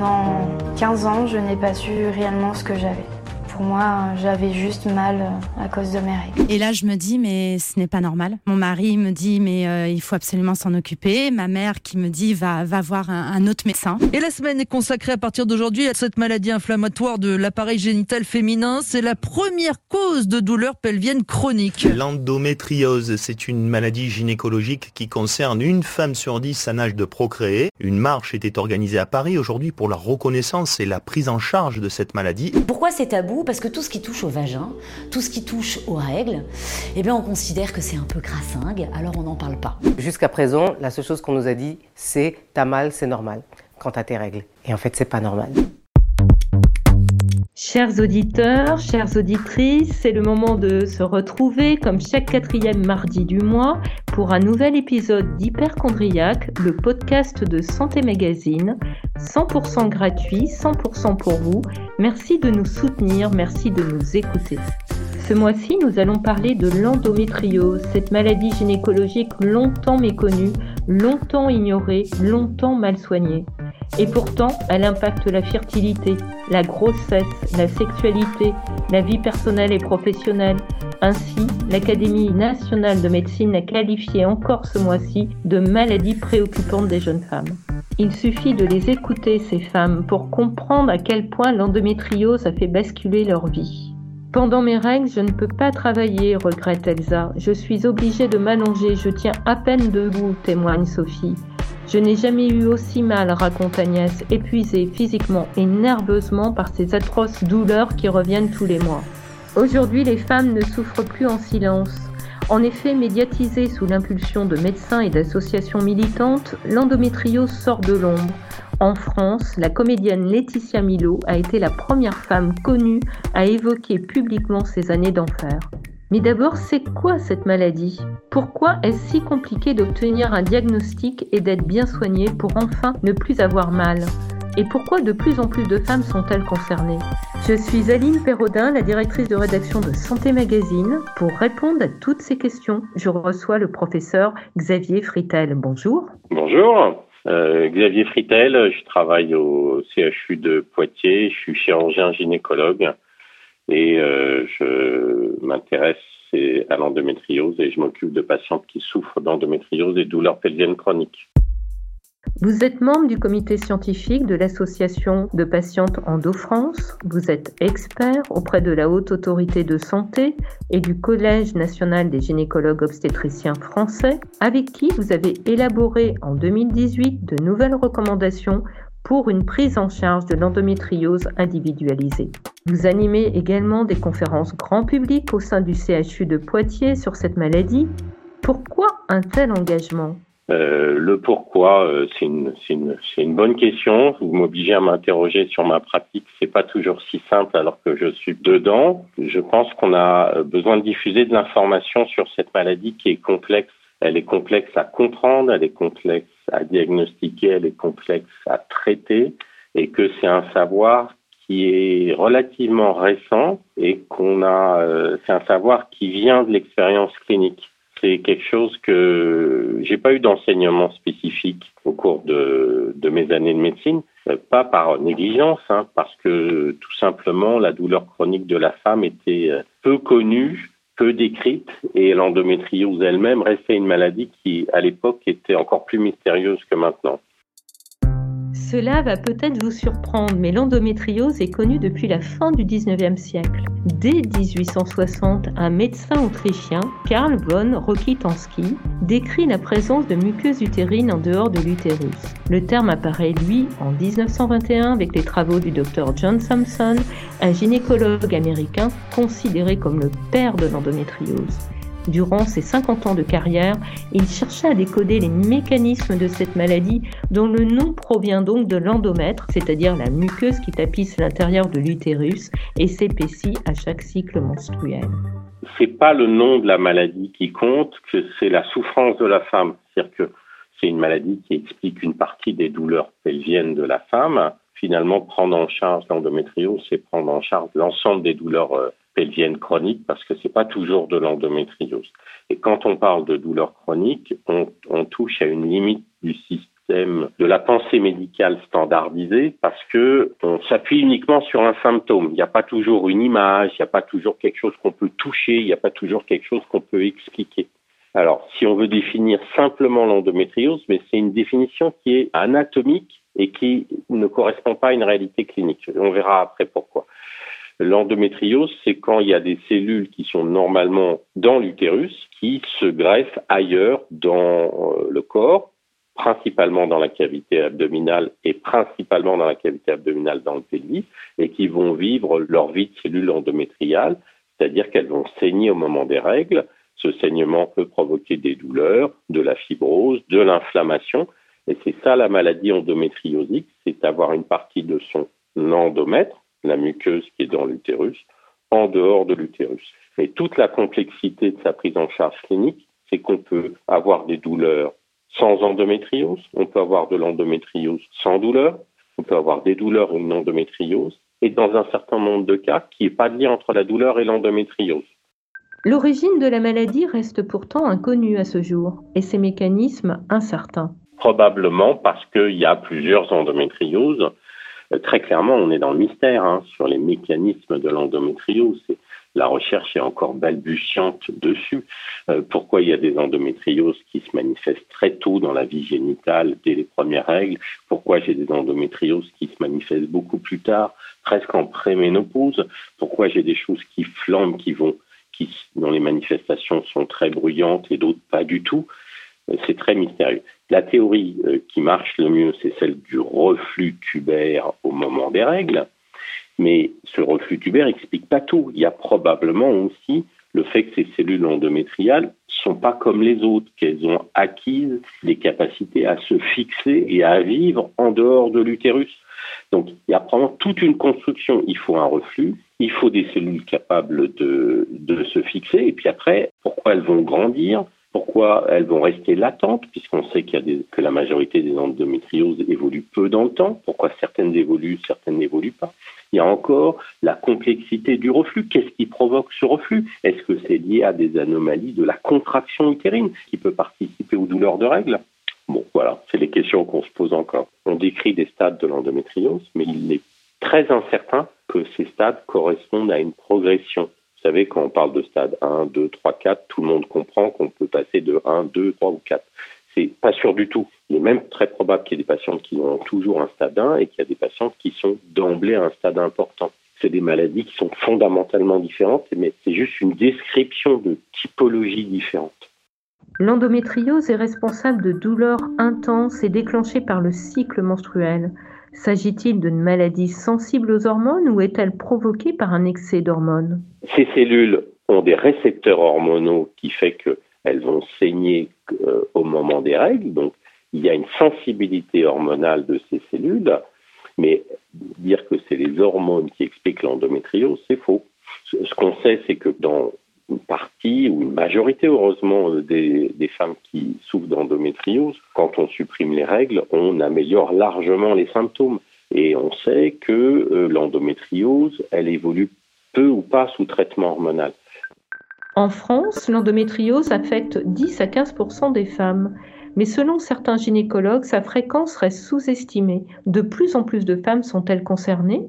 pendant 15 ans, je n'ai pas su réellement ce que j'avais pour moi, j'avais juste mal euh, à cause de mes règles. Et là, je me dis, mais ce n'est pas normal. Mon mari me dit, mais euh, il faut absolument s'en occuper. Ma mère qui me dit, va, va voir un, autre médecin. Et la semaine est consacrée à partir d'aujourd'hui à cette maladie inflammatoire de l'appareil génital féminin. C'est la première cause de douleur pelvienne chronique. L'endométriose, c'est une maladie gynécologique qui concerne une femme sur dix à l'âge de procréer. Une marche était organisée à Paris aujourd'hui pour la reconnaissance et la prise en charge de cette maladie. Pourquoi c'est tabou? Parce que tout ce qui touche au vagin, tout ce qui touche aux règles, eh bien on considère que c'est un peu crassingue, alors on n'en parle pas. Jusqu'à présent, la seule chose qu'on nous a dit, c'est t'as mal, c'est normal quand t'as tes règles. Et en fait, c'est pas normal. Chers auditeurs, chères auditrices, c'est le moment de se retrouver comme chaque quatrième mardi du mois pour un nouvel épisode d'Hyperchondriac, le podcast de Santé Magazine, 100% gratuit, 100% pour vous. Merci de nous soutenir, merci de nous écouter. Ce mois-ci, nous allons parler de l'endométriose, cette maladie gynécologique longtemps méconnue, longtemps ignorée, longtemps mal soignée. Et pourtant, elle impacte la fertilité, la grossesse, la sexualité, la vie personnelle et professionnelle. Ainsi, l'Académie nationale de médecine a qualifié encore ce mois-ci de maladie préoccupante des jeunes femmes. Il suffit de les écouter, ces femmes, pour comprendre à quel point l'endométriose a fait basculer leur vie. Pendant mes règles, je ne peux pas travailler, regrette Elsa. Je suis obligée de m'allonger, je tiens à peine debout, témoigne Sophie. Je n'ai jamais eu aussi mal, raconte Agnès, épuisée physiquement et nerveusement par ces atroces douleurs qui reviennent tous les mois. Aujourd'hui, les femmes ne souffrent plus en silence. En effet, médiatisée sous l'impulsion de médecins et d'associations militantes, l'endométriose sort de l'ombre. En France, la comédienne Laetitia Milo a été la première femme connue à évoquer publiquement ses années d'enfer. Mais d'abord, c'est quoi cette maladie? Pourquoi est-ce si compliqué d'obtenir un diagnostic et d'être bien soigné pour enfin ne plus avoir mal? Et pourquoi de plus en plus de femmes sont-elles concernées? Je suis Aline Perraudin, la directrice de rédaction de Santé Magazine. Pour répondre à toutes ces questions, je reçois le professeur Xavier Fritel. Bonjour. Bonjour. Euh, Xavier Fritel, je travaille au CHU de Poitiers, je suis chirurgien gynécologue et euh, je m'intéresse à l'endométriose et je m'occupe de patientes qui souffrent d'endométriose et douleurs pelviennes chroniques. Vous êtes membre du comité scientifique de l'Association de patientes Endo-France. Vous êtes expert auprès de la Haute Autorité de Santé et du Collège national des gynécologues obstétriciens français, avec qui vous avez élaboré en 2018 de nouvelles recommandations pour une prise en charge de l'endométriose individualisée. Vous animez également des conférences grand public au sein du CHU de Poitiers sur cette maladie. Pourquoi un tel engagement? Euh, le pourquoi, euh, c'est une, bonne question. Vous m'obligez à m'interroger sur ma pratique. C'est pas toujours si simple alors que je suis dedans. Je pense qu'on a besoin de diffuser de l'information sur cette maladie qui est complexe. Elle est complexe à comprendre, elle est complexe à diagnostiquer, elle est complexe à traiter et que c'est un savoir qui est relativement récent et qu'on a, euh, c'est un savoir qui vient de l'expérience clinique. C'est quelque chose que j'ai pas eu d'enseignement spécifique au cours de, mes années de médecine, euh, pas par négligence, hein, parce que tout simplement la douleur chronique de la femme était euh, peu connue peu décrite et l'endométriose elle-même restait une maladie qui, à l'époque, était encore plus mystérieuse que maintenant. Cela va peut-être vous surprendre, mais l'endométriose est connue depuis la fin du 19e siècle. Dès 1860, un médecin autrichien, Karl von Rokitansky, décrit la présence de muqueuses utérines en dehors de l'utérus. Le terme apparaît, lui, en 1921 avec les travaux du docteur John Sampson, un gynécologue américain considéré comme le père de l'endométriose. Durant ses 50 ans de carrière, il chercha à décoder les mécanismes de cette maladie dont le nom provient donc de l'endomètre, c'est-à-dire la muqueuse qui tapisse l'intérieur de l'utérus et s'épaissit à chaque cycle menstruel. C'est pas le nom de la maladie qui compte, que c'est la souffrance de la femme. C'est-à-dire que c'est une maladie qui explique une partie des douleurs pelviennes de la femme. Finalement, prendre en charge l'endométriose, c'est prendre en charge l'ensemble des douleurs euh, pelvienne chronique parce que c'est pas toujours de l'endométriose. Et quand on parle de douleur chronique, on, touche à une limite du système de la pensée médicale standardisée parce que on s'appuie uniquement sur un symptôme. Il n'y a pas toujours une image, il n'y a pas toujours quelque chose qu'on peut toucher, il n'y a pas toujours quelque chose qu'on peut expliquer. Alors, si on veut définir simplement l'endométriose, mais c'est une définition qui est anatomique et qui ne correspond pas à une réalité clinique. On verra après pourquoi. L'endométriose, c'est quand il y a des cellules qui sont normalement dans l'utérus qui se greffent ailleurs dans euh, le corps, principalement dans la cavité abdominale et principalement dans la cavité abdominale dans le pelvis, et qui vont vivre leur vie de cellules endométriales, c'est-à-dire qu'elles vont saigner au moment des règles. Ce saignement peut provoquer des douleurs, de la fibrose, de l'inflammation, et c'est ça la maladie endométriosique, c'est avoir une partie de son endomètre la muqueuse qui est dans l'utérus, en dehors de l'utérus. Et toute la complexité de sa prise en charge clinique, c'est qu'on peut avoir des douleurs sans endométriose, on peut avoir de l'endométriose sans douleur, on peut avoir des douleurs ou une endométriose, et dans un certain nombre de cas, qu'il n'y ait pas de lien entre la douleur et l'endométriose. L'origine de la maladie reste pourtant inconnue à ce jour, et ses mécanismes incertains. Probablement parce qu'il y a plusieurs endométrioses très clairement, on est dans le mystère hein, sur les mécanismes de l'endométriose. La recherche est encore balbutiante dessus. Euh, pourquoi il y a des endométrioses qui se manifestent très tôt dans la vie génitale, dès les premières règles? Pourquoi j'ai des endométrioses qui se manifestent beaucoup plus tard, presque en préménopause? Pourquoi j'ai des choses qui flambent, qui vont, qui, dont les manifestations sont très bruyantes et d'autres pas du tout? C'est très mystérieux. La théorie euh, qui marche le mieux, c'est celle du reflux tubaire au moment des règles. Mais ce reflux tubaire n'explique pas tout. Il y a probablement aussi le fait que ces cellules endométriales sont pas comme les autres, qu'elles ont acquises des capacités à se fixer et à vivre en dehors de l'utérus. Donc il y a probablement toute une construction. Il faut un reflux, il faut des cellules capables de se fixer, et puis après, pourquoi elles vont grandir pourquoi elles vont rester latentes, puisqu'on sait qu'il y a que la majorité des endométrioses évoluent peu dans le temps Pourquoi certaines évoluent, certaines n'évoluent pas? Il y a encore la complexité du reflux. Qu'est-ce qui provoque ce reflux? Est-ce que c'est lié à des anomalies de la contraction utérine qui peut participer aux douleurs de règles? Bon, voilà, c'est les questions qu'on se pose encore. On décrit des stades de l'endométriose, mais il est très incertain que ces stades correspondent à une progression vous savez, quand on parle de stade 1, 2, 3, 4, tout le monde comprend qu'on peut passer de 1, 2, 3 ou 4. C'est pas sûr du tout. Il est même très probable qu'il y ait des patientes qui ont toujours un stade 1 et qu'il y a des patientes qui sont d'emblée à un stade important. C'est des maladies qui sont fondamentalement différentes, mais c'est juste une description de typologies différentes. L'endométriose est responsable de douleurs intenses et déclenchées par le cycle menstruel. S'agit-il d'une maladie sensible aux hormones ou est-elle provoquée par un excès d'hormones? Ces cellules ont des récepteurs hormonaux qui fait qu'elles vont saigner euh, au moment des règles. Donc, il y a une sensibilité hormonale de ces cellules, mais dire que c'est les hormones qui expliquent l'endométriose, c'est faux. Ce qu'on sait, c'est que dans une partie ou une majorité, heureusement, euh, des, des femmes qui souffrent d'endométriose, quand on supprime les règles, on améliore largement les symptômes. Et on sait que euh, l'endométriose, elle évolue peu ou pas sous traitement hormonal. En France, l'endométriose affecte 10 à 15% des femmes. Mais selon certains gynécologues, sa fréquence reste sous-estimée. De plus en plus de femmes sont-elles concernées?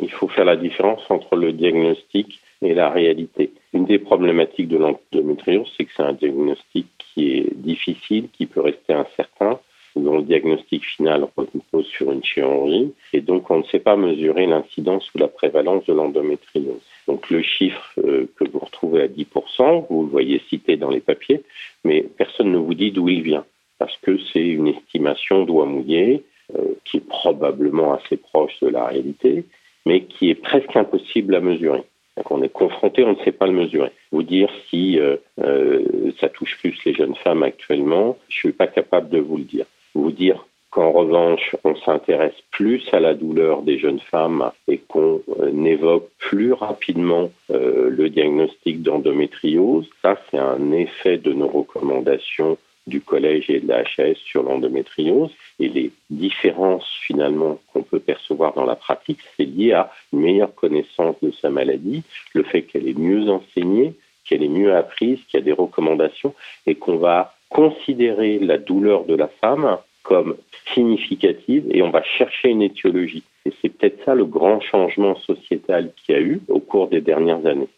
Il faut faire la différence entre le diagnostic et la réalité. Une des problématiques de l'endométriose, c'est que c'est un diagnostic qui est difficile, qui peut rester incertain, dont le diagnostic final repose sur une chirurgie, et donc on ne sait pas mesurer l'incidence ou la prévalence de l'endométriose. Donc le chiffre euh, que vous retrouvez à 10%, vous le voyez cité dans les papiers, mais personne ne vous dit d'où il vient, parce que c'est une estimation doigt mouillé, euh, qui est probablement assez proche de la réalité, mais qui est presque impossible à mesurer. Donc on est confronté, on ne sait pas le mesurer. Vous dire si euh, euh, ça touche plus les jeunes femmes actuellement, je suis pas capable de vous le dire. Vous dire qu'en revanche, on s'intéresse plus à la douleur des jeunes femmes et qu'on euh, évoque plus rapidement le diagnostic d'endométriose, ça c'est un effet de nos recommandations du collège et de la HS sur l'endométriose et les différences finalement qu'on peut percevoir dans la pratique, c'est lié à une meilleure connaissance de sa maladie, le fait qu'elle est mieux enseignée, qu'elle est mieux apprise, qu'il y a des recommandations et qu'on va considérer la douleur de la femme comme significative et on va chercher une étiologie. Et c'est peut-être ça le grand changement sociétal qu'il y a eu au cours des dernières années.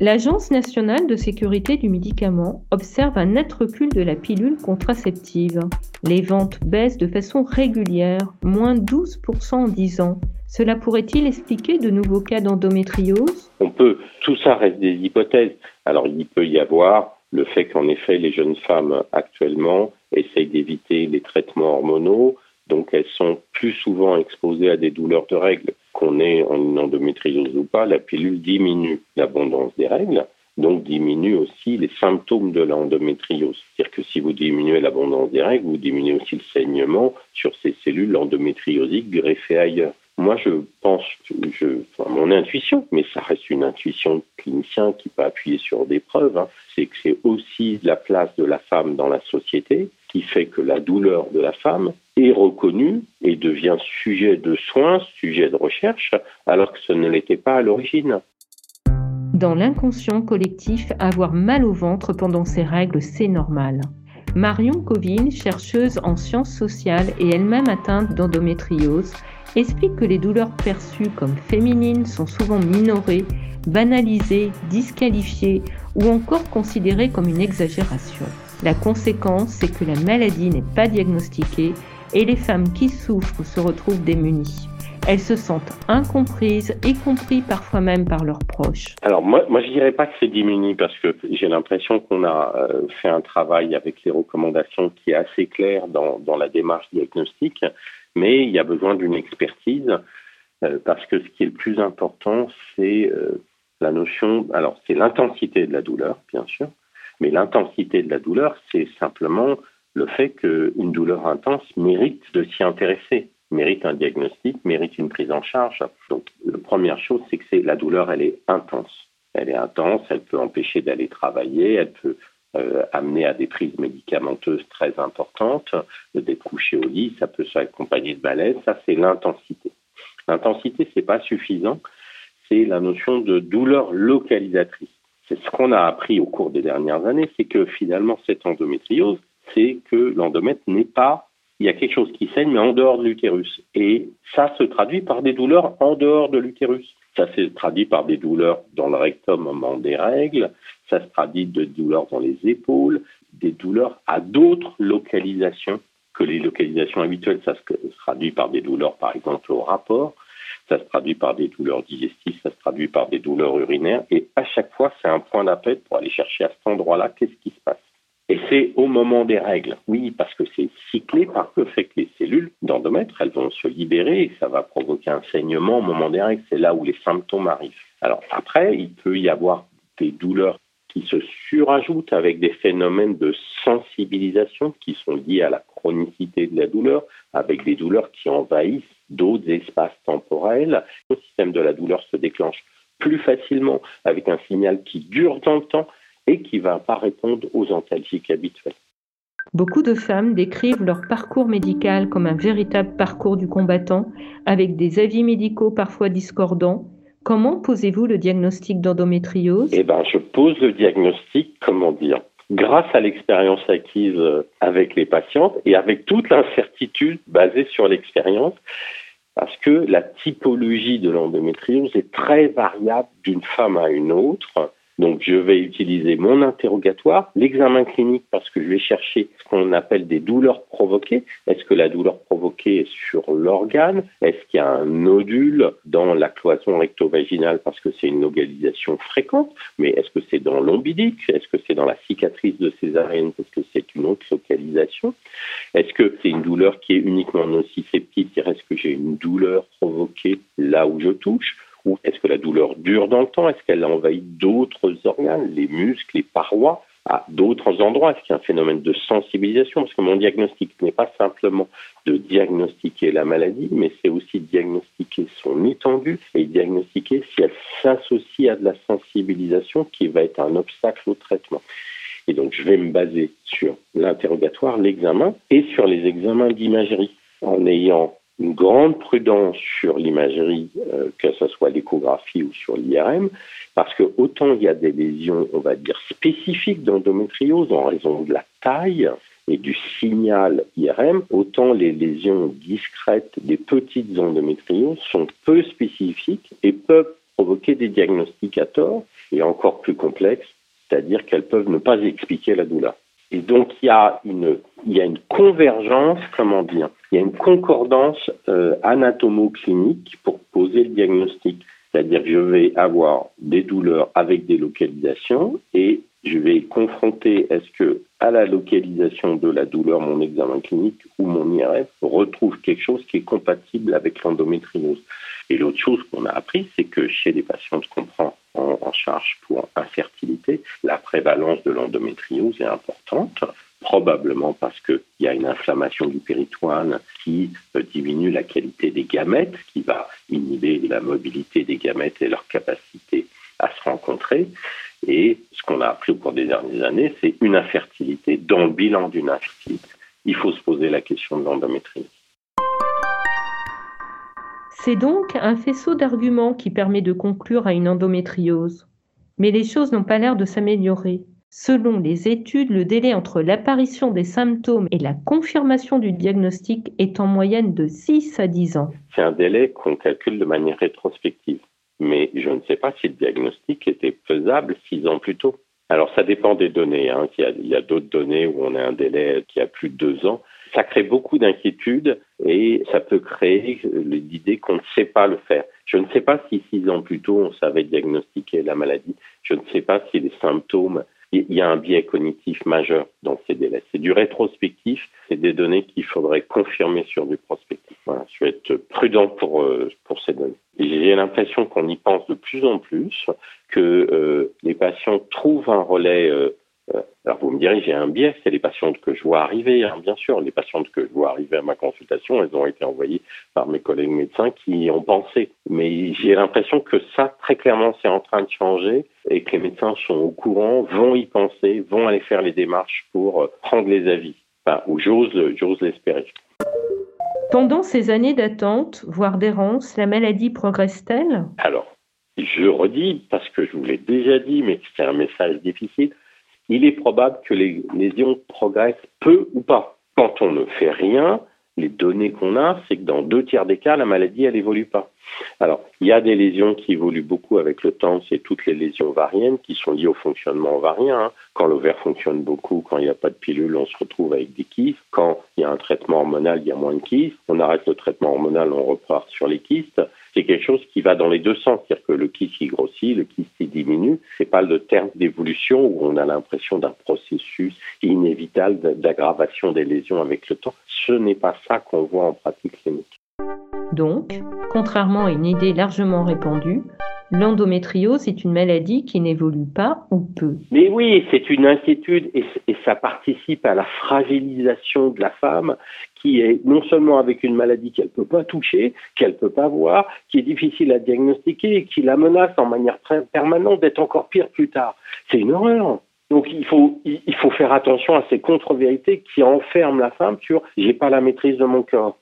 L'Agence nationale de sécurité du médicament observe un net recul de la pilule contraceptive. Les ventes baissent de façon régulière, moins 12% en 10 ans. Cela pourrait-il expliquer de nouveaux cas d'endométriose? On peut, tout ça reste des hypothèses. Alors il peut y avoir le fait qu'en effet les jeunes femmes actuellement essayent d'éviter les traitements hormonaux, donc elles sont plus souvent exposées à des douleurs de règles. Qu'on ait en endométriose ou pas, la pilule diminue l'abondance des règles, donc diminue aussi les symptômes de l'endométriose. C'est-à-dire que si vous diminuez l'abondance des règles, vous diminuez aussi le saignement sur ces cellules endométriosiques greffées ailleurs. Moi, je pense, je, mon intuition, mais ça reste une intuition clinicien qui peut appuyer sur des preuves, hein, c'est que c'est aussi la place de la femme dans la société qui fait que la douleur de la femme est reconnue et devient sujet de soins, sujet de recherche, alors que ce ne l'était pas à l'origine. Dans l'inconscient collectif, avoir mal au ventre pendant ses règles, c'est normal. Marion Covine, chercheuse en sciences sociales et elle-même atteinte d'endométriose, explique que les douleurs perçues comme féminines sont souvent minorées, banalisées, disqualifiées ou encore considérées comme une exagération. La conséquence, c'est que la maladie n'est pas diagnostiquée et les femmes qui souffrent se retrouvent démunies. Elles se sentent incomprises, y compris parfois même par leurs proches. Alors moi, moi je dirais pas que c'est diminué parce que j'ai l'impression qu'on a euh, fait un travail avec les recommandations qui est assez clair dans, dans la démarche diagnostique, mais il y a besoin d'une expertise euh, parce que ce qui est le plus important, c'est euh, la notion, alors c'est l'intensité de la douleur, bien sûr, mais l'intensité de la douleur, c'est simplement le fait qu'une douleur intense mérite de s'y intéresser, mérite un diagnostic, mérite une prise en charge. Donc, la première chose, c'est que c'est la douleur, elle est intense. Elle est intense, elle peut empêcher d'aller travailler, elle peut euh, amener à des prises médicamenteuses très importantes, d'être couché au lit, ça peut s'accompagner de malaise, ça c'est l'intensité. L'intensité, c'est pas suffisant, c'est la notion de douleur localisatrice ce qu'on a appris au cours des dernières années, c'est que finalement, cette endométriose, c'est que l'endomètre n'est pas, il y a quelque chose qui saigne, mais en dehors de l'utérus. Et ça se traduit par des douleurs en dehors de l'utérus. Ça se traduit par des douleurs dans le rectum au moment des règles, ça se traduit de douleurs dans les épaules, des douleurs à d'autres localisations que les localisations habituelles. Ça se traduit par des douleurs, par exemple, au rapport ça se traduit par des douleurs digestives, ça se traduit par des douleurs urinaires, et à chaque fois, c'est un point d'appel pour aller chercher à cet endroit-là qu'est-ce qui se passe. Et c'est au moment des règles, oui, parce que c'est cyclé par le fait que les cellules d'endomètre, elles vont se libérer et ça va provoquer un saignement au moment des règles, c'est là où les symptômes arrivent. Alors après, il peut y avoir des douleurs qui se surajoutent avec des phénomènes de sensibilisation qui sont liés à la chronicité de la douleur, avec des douleurs qui envahissent d'autres espaces temporels. Le système de la douleur se déclenche plus facilement avec un signal qui dure dans le temps et qui ne va pas répondre aux antalgiques habituels. Beaucoup de femmes décrivent leur parcours médical comme un véritable parcours du combattant, avec des avis médicaux parfois discordants. Comment posez-vous le diagnostic d'endométriose? Eh ben, je pose le diagnostic, comment dire, grâce à l'expérience acquise avec les patientes et avec toute l'incertitude basée sur l'expérience parce que la typologie de l'endométriose est très variable d'une femme à une autre. Donc je vais utiliser mon interrogatoire, l'examen clinique parce que je vais chercher ce qu'on appelle des douleurs provoquées. Est-ce que la douleur provoquée est sur l'organe? Est-ce qu'il y a un nodule dans la cloison recto-vaginale parce que c'est une localisation fréquente? Mais est-ce que c'est dans l'ombilique? Est-ce que c'est dans la cicatrice de césarienne parce que c'est une autre localisation? Est-ce que c'est une douleur qui est uniquement nociceptive Est-ce que j'ai une douleur provoquée là où je touche? Ou est-ce que la douleur dure dans le temps? Est-ce qu'elle envahit d'autres organes, les muscles, les parois à d'autres endroits? Est-ce qu'il y a un phénomène de sensibilisation? Parce que mon diagnostic n'est pas simplement de diagnostiquer la maladie, mais c'est aussi diagnostiquer son étendue et diagnostiquer si elle s'associe à de la sensibilisation qui va être un obstacle au traitement. Et donc, je vais me baser sur l'interrogatoire, l'examen et sur les examens d'imagerie. En ayant une grande prudence sur l'imagerie, euh, que ce soit l'échographie ou sur l'IRM, parce que autant il y a des lésions, on va dire, spécifiques d'endométriose en raison de la taille, et du signal IRM, autant les lésions discrètes des petites endométrioses sont peu spécifiques et peuvent provoquer des diagnostics à tort et encore plus complexes, c'est-à-dire qu'elles peuvent ne pas expliquer la douleur. Et donc il y a une, convergence, comment dire, il y a une concordance euh, anatomo-clinique pour poser le diagnostic. C'est-à-dire que je vais avoir des douleurs avec des localisations et je vais confronter est-ce que à la localisation de la douleur, mon examen clinique ou mon IRF retrouve quelque chose qui est compatible avec l'endométriose. Et l'autre chose qu'on a appris, c'est que chez les patientes qu'on prend en, charge pour infertilité, la prévalence de l'endométriose est importante, probablement parce qu'il y a une inflammation du péritoine qui euh, diminue la qualité des gamètes, qui va inhiber la mobilité des gamètes et leur capacité à se rencontrer. Et ce qu'on a appris au cours des dernières années, c'est une infertilité. Dans le bilan d'une infertilité, il faut se poser la question de l'endométriose. C'est donc un faisceau d'arguments qui permet de conclure à une endométriose. Mais les choses n'ont pas l'air de s'améliorer. Selon les études, le délai entre l'apparition des symptômes et la confirmation du diagnostic est en moyenne de 6 à 10 ans. C'est un délai qu'on calcule de manière rétrospective. Mais je ne sais pas si le diagnostic était faisable 6 ans plus tôt. Alors ça dépend des données. Hein. Il y a, a d'autres données où on a un délai qui a plus de 2 ans ça crée beaucoup d'inquiétudes et ça peut créer l'idée qu'on ne sait pas le faire. Je ne sais pas si six ans plus tôt on savait diagnostiquer la maladie. Je ne sais pas si les symptômes, il y a un biais cognitif majeur dans ces délais. C'est du rétrospectif, c'est des données qu'il faudrait confirmer sur du prospectif. Voilà, je vais être prudent pour, euh, pour ces données. J'ai l'impression qu'on y pense de plus en plus, que euh, les patients trouvent un relais euh, alors vous me direz, j'ai un biais, c'est les patientes que je vois arriver. Hein, bien sûr, les patientes que je vois arriver à ma consultation, elles ont été envoyées par mes collègues médecins qui y ont pensé. Mais j'ai l'impression que ça, très clairement, c'est en train de changer et que les médecins sont au courant, vont y penser, vont aller faire les démarches pour euh, prendre les avis. Enfin, ou j'ose, j'ose l'espérer. Pendant ces années d'attente, voire d'errance, la maladie progresse-t-elle? Alors, je redis, parce que je vous l'ai déjà dit, mais c'est un message difficile, il est probable que les lésions progressent peu ou pas. Quand on ne fait rien, les données qu'on a, c'est que dans deux tiers des cas, la maladie, elle évolue pas. Alors, il y a des lésions qui évoluent beaucoup avec le temps, c'est toutes les lésions ovariennes qui sont liées au fonctionnement ovarien. Hein. Quand l'ovaire fonctionne beaucoup, quand il n'y a pas de pilule, on se retrouve avec des kystes. Quand il y a un traitement hormonal, il y a moins de kystes. On arrête le traitement hormonal, on repart sur les kystes. C'est quelque chose qui va dans les deux sens, c'est-à-dire que le kyste il grossit, le kyste il diminue. C'est pas le terme d'évolution où on a l'impression d'un processus inévitable d'aggravation des lésions avec le temps. Ce n'est pas ça qu'on voit en pratique clinique. Donc, contrairement à une idée largement répandue, l'endométriose est une maladie qui n'évolue pas ou peu. Mais oui, c'est une inquiétude et, ça participe à la fragilisation de la femme qui est non seulement avec une maladie qu'elle ne peut pas toucher, qu'elle ne peut pas voir, qui est difficile à diagnostiquer et qui la menace en manière permanente d'être encore pire plus tard. C'est une horreur. Donc il faut, il faut faire attention à ces contre-vérités qui enferment la femme sur j'ai pas la maîtrise de mon corps.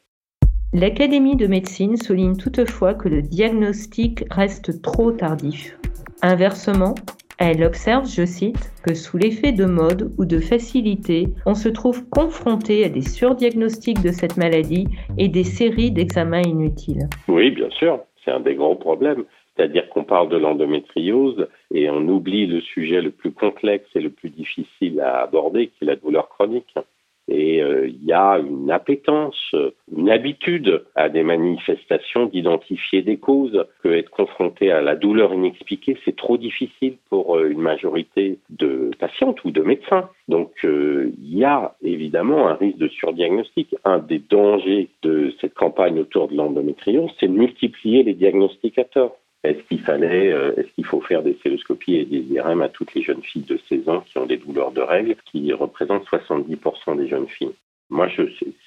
L'Académie de médecine souligne toutefois que le diagnostic reste trop tardif. Inversement, elle observe, je cite, que sous l'effet de mode ou de facilité, on se trouve confronté à des surdiagnostics de cette maladie et des séries d'examens inutiles. Oui, bien sûr, c'est un des grands problèmes. C'est-à-dire qu'on parle de l'endométriose et on oublie le sujet le plus complexe et le plus difficile à aborder, qui est la douleur chronique. Et euh, il y a une appétence, une habitude à des manifestations d'identifier des causes, que être confronté à la douleur inexpliquée, c'est trop difficile pour euh, une majorité de patientes ou de médecins. Donc euh, il y a évidemment un risque de surdiagnostic. Un des dangers de cette campagne autour de l'endométriose, c'est de multiplier les diagnosticateurs. Est-ce qu'il fallait, est-ce qu'il faut faire des celloscopies et des IRM à toutes les jeunes filles de 16 ans qui ont des douleurs de règles, qui représentent 70% des jeunes filles? Moi, je,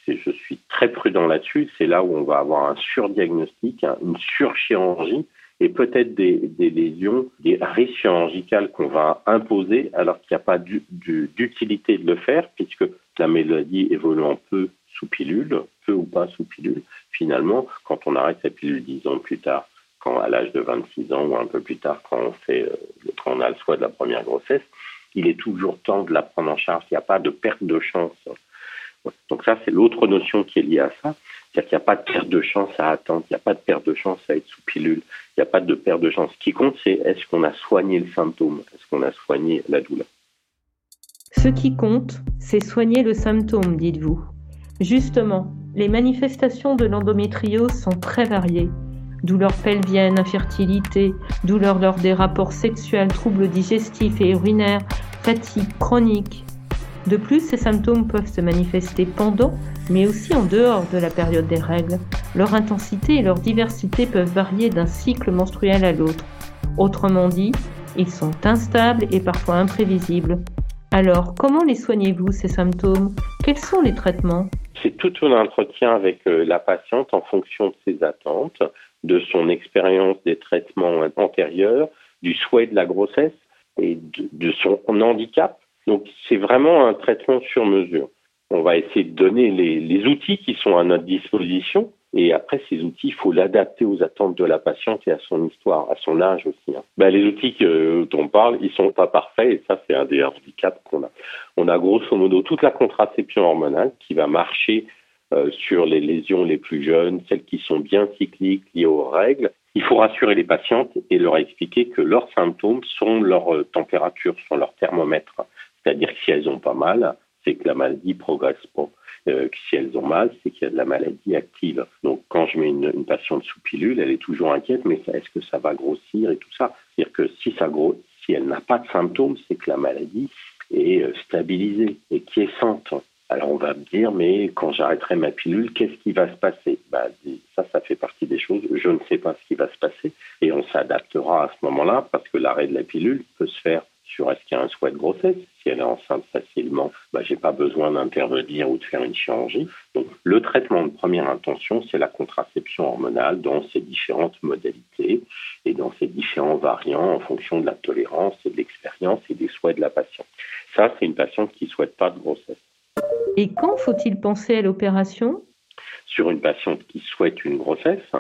suis très prudent là-dessus. C'est là où on va avoir un surdiagnostic, une surchirurgie et peut-être des, lésions, des risques chirurgicales qu'on va imposer alors qu'il n'y a pas d'utilité de le faire puisque la maladie évoluant peu sous pilule, peu ou pas sous pilule, finalement, quand on arrête sa pilule 10 ans plus tard, quand à l'âge de 26 ans ou un peu plus tard, quand on fait quand on soit de la première grossesse, il est toujours temps de la prendre en charge. Il n'y a pas de perte de chance Donc ça, c'est l'autre notion qui est liée à ça. C'est-à-dire qu'il n'y a pas de perte de chance à attendre, il n'y a pas de perte de chance à être sous pilule, il n'y a pas de perte de chance. Ce qui compte, c'est est-ce qu'on a soigné le symptôme, est-ce qu'on a soigné la douleur? Ce qui compte, c'est soigner le symptôme, dites-vous. Justement, les manifestations de l'endométriose sont très variées. Douleurs pelviennes, infertilité, douleurs lors des rapports sexuels, troubles digestifs et urinaires, fatigue chronique. De plus, ces symptômes peuvent se manifester pendant, mais aussi en dehors de la période des règles. Leur intensité et leur diversité peuvent varier d'un cycle menstruel à l'autre. Autrement dit, ils sont instables et parfois imprévisibles. Alors, comment les soignez-vous, ces symptômes? Quels sont les traitements? C'est tout un entretien avec euh, la patiente en fonction de ses attentes, de son expérience des traitements antérieurs, du souhait de la grossesse et de, son handicap. Donc, c'est vraiment un traitement sur mesure. On va essayer de donner les outils qui sont à notre disposition et après, ces outils, il faut l'adapter aux attentes de la patiente et à son histoire, à son âge aussi. Hein. Ben, les outils dont on parle, ils sont pas parfaits et ça, c'est un des handicaps qu'on a. On a grosso modo toute la contraception hormonale qui va marcher euh, sur les lésions les plus jeunes, celles qui sont bien cycliques, liées aux règles. Il faut rassurer les patientes et leur expliquer que leurs symptômes sont leur euh, température, sont leur thermomètre. C'est-à-dire que si elles ont pas mal, c'est que la maladie progresse pas. Euh, si elles ont mal, c'est qu'il y a de la maladie active. Donc quand je mets une, patiente sous pilule, elle est toujours inquiète, mais est-ce que ça va grossir et tout ça? C'est-à-dire que si ça si elle n'a pas de symptômes, c'est que la maladie est stabilisée et quiescente. Alors on va me dire, mais quand j'arrêterai ma pilule, qu'est-ce qui va se passer? Bah, Ça, ça fait partie des choses. Je ne sais pas ce qui va se passer et on s'adaptera à ce moment-là parce que l'arrêt de la pilule peut se faire sur est-ce qu'il y a un souhait de grossesse. Si elle est enceinte facilement, bah, j'ai pas besoin d'intervenir ou de faire une chirurgie. Donc, le traitement de première intention, c'est la contraception hormonale dans ses différentes modalités et dans ses différents variants en fonction de la tolérance et de l'expérience et des souhaits de la patiente. Ça, c'est une patiente qui souhaite pas de grossesse. Et quand faut-il penser à l'opération? Sur une patiente qui souhaite une grossesse,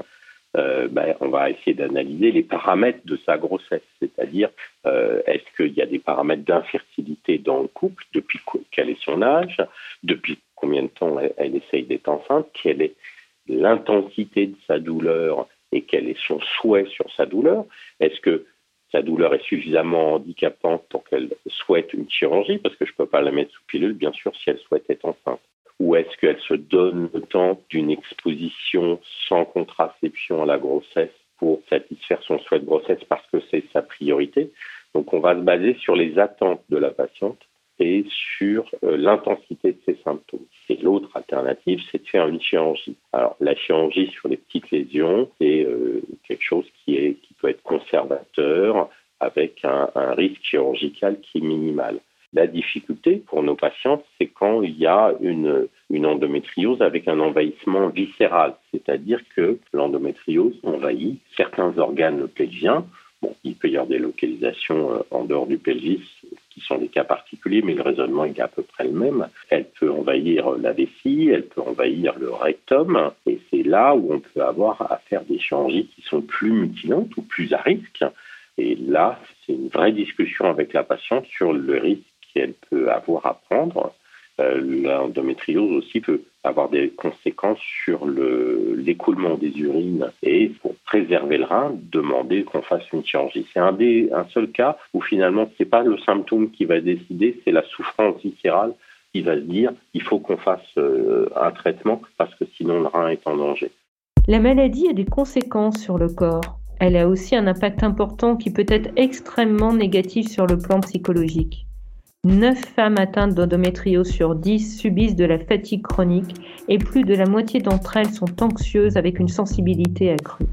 euh, ben, on va essayer d'analyser les paramètres de sa grossesse, c'est-à-dire euh, est-ce qu'il y a des paramètres d'infertilité dans le couple, depuis quel est son âge, depuis combien de temps elle, essaye d'être enceinte, quelle est l'intensité de sa douleur et quel est son souhait sur sa douleur, est-ce que sa douleur est suffisamment handicapante pour qu'elle souhaite une chirurgie, parce que je ne peux pas la mettre sous pilule, bien sûr, si elle souhaite être enceinte ou est-ce qu'elle se donne le temps d'une exposition sans contraception à la grossesse pour satisfaire son souhait de grossesse parce que c'est sa priorité? Donc on va se baser sur les attentes de la patiente et sur euh, l'intensité de ses symptômes. Et l'autre c'est de faire une chirurgie. Alors la chirurgie sur les petites lésions, c'est euh, quelque chose qui, est, qui peut être conservateur avec un risque chirurgical qui est minimal. La difficulté pour nos patients, c'est quand il y a une, une endométriose avec un envahissement viscéral, c'est-à-dire que l'endométriose envahit certains organes pelviens. Bon, il peut y avoir des localisations euh, en dehors du pelvis sont des cas particuliers, mais le raisonnement est à peu près le même. Elle peut envahir la vessie, elle peut envahir le rectum, et c'est là où on peut avoir à faire des chirurgies qui sont plus mutilantes ou plus à risque. Et là, c'est une vraie discussion avec la patiente sur le risque qu'elle peut avoir à prendre. Euh, l'endométriose aussi peut avoir des conséquences sur l'écoulement des urines et pour préserver le rein, demander qu'on fasse une chirurgie. C'est un, un seul cas où finalement ce n'est pas le symptôme qui va décider, c'est la souffrance viscérale qui va se dire il faut qu'on fasse euh, un traitement parce que sinon le rein est en danger. La maladie a des conséquences sur le corps. Elle a aussi un impact important qui peut être extrêmement négatif sur le plan psychologique. 9 femmes atteintes d'endométriose sur 10 subissent de la fatigue chronique et plus de la moitié d'entre elles sont anxieuses avec une sensibilité accrue.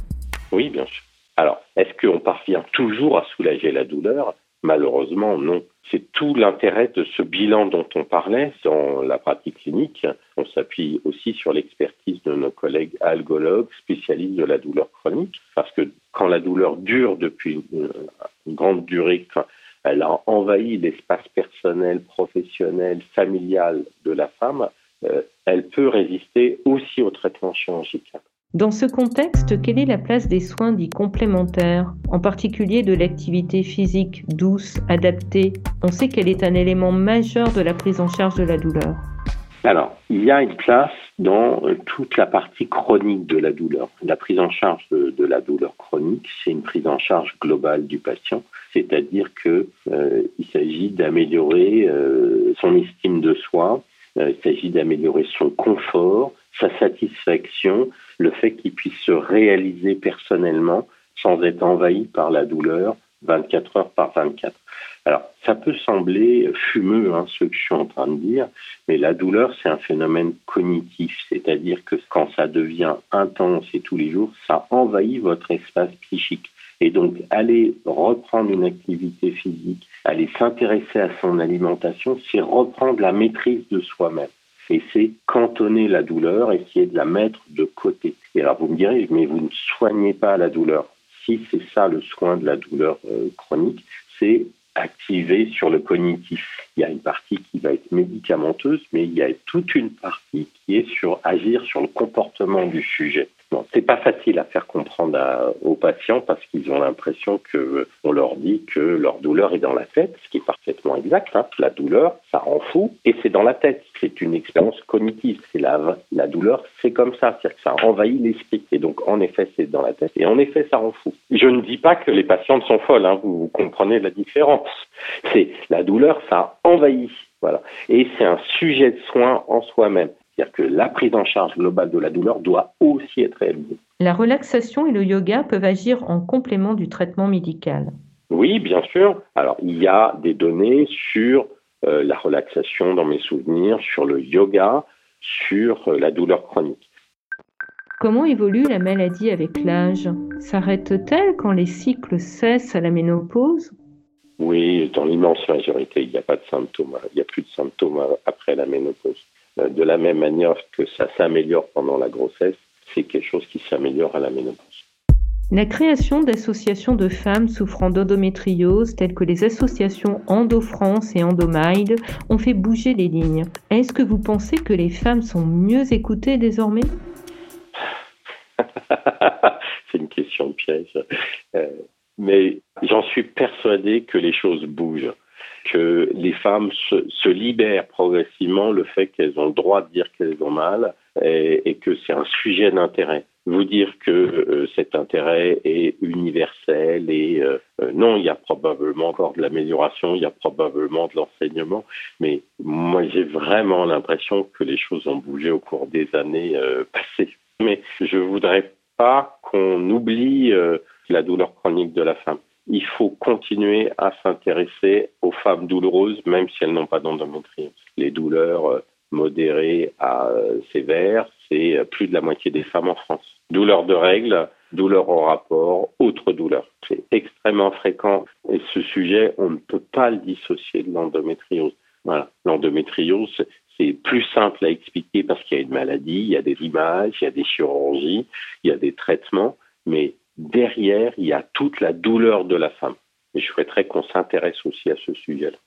Oui, bien sûr. Alors, est-ce qu'on parvient toujours à soulager la douleur? Malheureusement, non. C'est tout l'intérêt de ce bilan dont on parlait dans la pratique clinique. On s'appuie aussi sur l'expertise de nos collègues algologues, spécialistes de la douleur chronique, parce que quand la douleur dure depuis une, grande durée, elle a envahi l'espace personnel, professionnel, familial de la femme, euh, elle peut résister aussi au traitement chirurgical. Dans ce contexte, quelle est la place des soins dits complémentaires, en particulier de l'activité physique douce, adaptée? On sait qu'elle est un élément majeur de la prise en charge de la douleur. Alors, il y a une place dans euh, toute la partie chronique de la douleur. La prise en charge de, la douleur chronique, c'est une prise en charge globale du patient, c'est-à-dire qu'il euh, s'agit d'améliorer euh, son estime de soi, il s'agit d'améliorer son confort, sa satisfaction, le fait qu'il puisse se réaliser personnellement sans être envahi par la douleur 24 heures par 24. Alors, ça peut sembler fumeux, hein, ce que je suis en train de dire, mais la douleur, c'est un phénomène cognitif, c'est-à-dire que quand ça devient intense et tous les jours, ça envahit votre espace psychique. Et donc, aller reprendre une activité physique, aller s'intéresser à son alimentation, c'est reprendre la maîtrise de soi-même. Et c'est cantonner la douleur, essayer de la mettre de côté. Et alors, vous me direz, mais vous ne soignez pas la douleur. Si c'est ça le soin de la douleur euh, chronique, c'est activé sur le cognitif. Il y a une partie qui va être médicamenteuse, mais il y a toute une partie qui est sur agir sur le comportement du sujet. Bon, c'est pas facile à faire comprendre aux patients parce qu'ils ont l'impression que on leur dit que leur douleur est dans la tête, ce qui est parfaitement exact. Hein. La douleur, ça rend fou et c'est dans la tête. C'est une expérience cognitive. C'est la, la douleur, c'est comme ça, c'est-à-dire que ça envahit l'esprit. Et donc, en effet, c'est dans la tête et en effet, ça rend fou. Je ne dis pas que les patientes sont folles. Hein. Vous, vous comprenez la différence. C'est la douleur, ça envahit. Voilà. Et c'est un sujet de soin en soi-même. C'est-à-dire que la prise en charge globale de la douleur doit aussi être réalisée. La relaxation et le yoga peuvent agir en complément du traitement médical. Oui, bien sûr. Alors, il y a des données sur euh, la relaxation dans mes souvenirs, sur le yoga, sur euh, la douleur chronique. Comment évolue la maladie avec l'âge? S'arrête-t-elle quand les cycles cessent à la ménopause? Oui, dans l'immense majorité, il n'y a pas de symptômes. Il n'y a plus de symptômes après la ménopause. Euh, de la même manière que ça s'améliore pendant la grossesse, c'est quelque chose qui s'améliore à la ménopause. La création d'associations de femmes souffrant d'endométriose, telles que les associations EndoFrance et EndoMild, ont fait bouger les lignes. Est-ce que vous pensez que les femmes sont mieux écoutées désormais? C'est une question de piège. Euh, mais j'en suis persuadé que les choses bougent que les femmes se, libèrent progressivement le fait qu'elles ont le droit de dire qu'elles ont mal et, que c'est un sujet d'intérêt. Vous dire que euh, cet intérêt est universel et euh, euh, non, il y a probablement encore de l'amélioration, il y a probablement de l'enseignement, mais moi j'ai vraiment l'impression que les choses ont bougé au cours des années passées. Mais je voudrais pas qu'on oublie la douleur chronique de la femme il faut continuer à s'intéresser aux femmes douloureuses, même si elles n'ont pas d'endométriose. Les douleurs euh, modérées à euh, sévères, c'est euh, plus de la moitié des femmes en France. Douleurs de règles, douleurs au rapport, autres douleurs. C'est extrêmement fréquent et ce sujet, on ne peut pas le dissocier de l'endométriose. L'endométriose, c'est plus simple à expliquer parce qu'il y a une maladie, il y a des images, il y a des chirurgies, il y a des traitements, mais derrière, il y a toute la douleur de la femme. Et je souhaiterais qu'on s'intéresse aussi à ce sujet-là.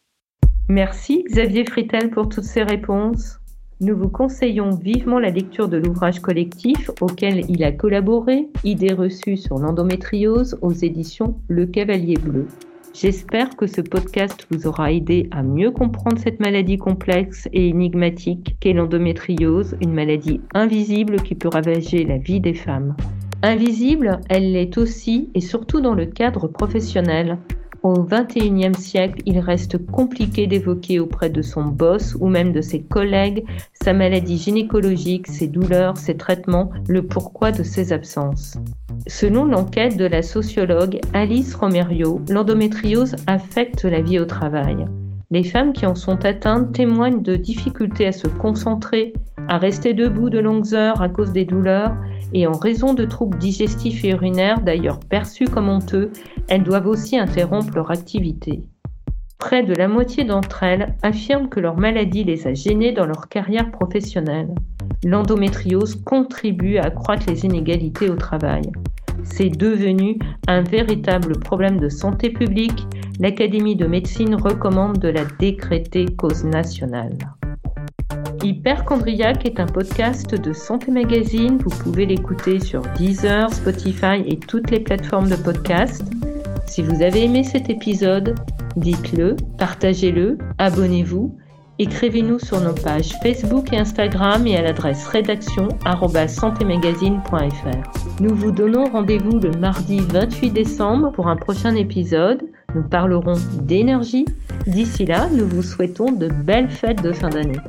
Merci Xavier Fritel pour toutes ces réponses. Nous vous conseillons vivement la lecture de l'ouvrage collectif auquel il a collaboré, Idées reçues sur l'endométriose aux éditions Le Cavalier Bleu. J'espère que ce podcast vous aura aidé à mieux comprendre cette maladie complexe et énigmatique qu'est l'endométriose, une maladie invisible qui peut ravager la vie des femmes. Invisible, elle l'est aussi et surtout dans le cadre professionnel. Au XXIe siècle, il reste compliqué d'évoquer auprès de son boss ou même de ses collègues sa maladie gynécologique, ses douleurs, ses traitements, le pourquoi de ses absences. Selon l'enquête de la sociologue Alice Romerio, l'endométriose affecte la vie au travail. Les femmes qui en sont atteintes témoignent de difficultés à se concentrer, à rester debout de longues heures à cause des douleurs et en raison de troubles digestifs et urinaires d'ailleurs perçus comme honteux, elles doivent aussi interrompre leur activité. Près de la moitié d'entre elles affirment que leur maladie les a gênées dans leur carrière professionnelle. L'endométriose contribue à accroître les inégalités au travail. C'est devenu un véritable problème de santé publique. L'Académie de médecine recommande de la décréter cause nationale. Hyperchondriac est un podcast de Santé Magazine. Vous pouvez l'écouter sur Deezer, Spotify et toutes les plateformes de podcast. Si vous avez aimé cet épisode, dites-le, partagez-le, abonnez-vous Écrivez-nous sur nos pages Facebook et Instagram et à l'adresse rédaction Nous vous donnons rendez-vous le mardi 28 décembre pour un prochain épisode. Nous parlerons d'énergie. D'ici là, nous vous souhaitons de belles fêtes de fin d'année.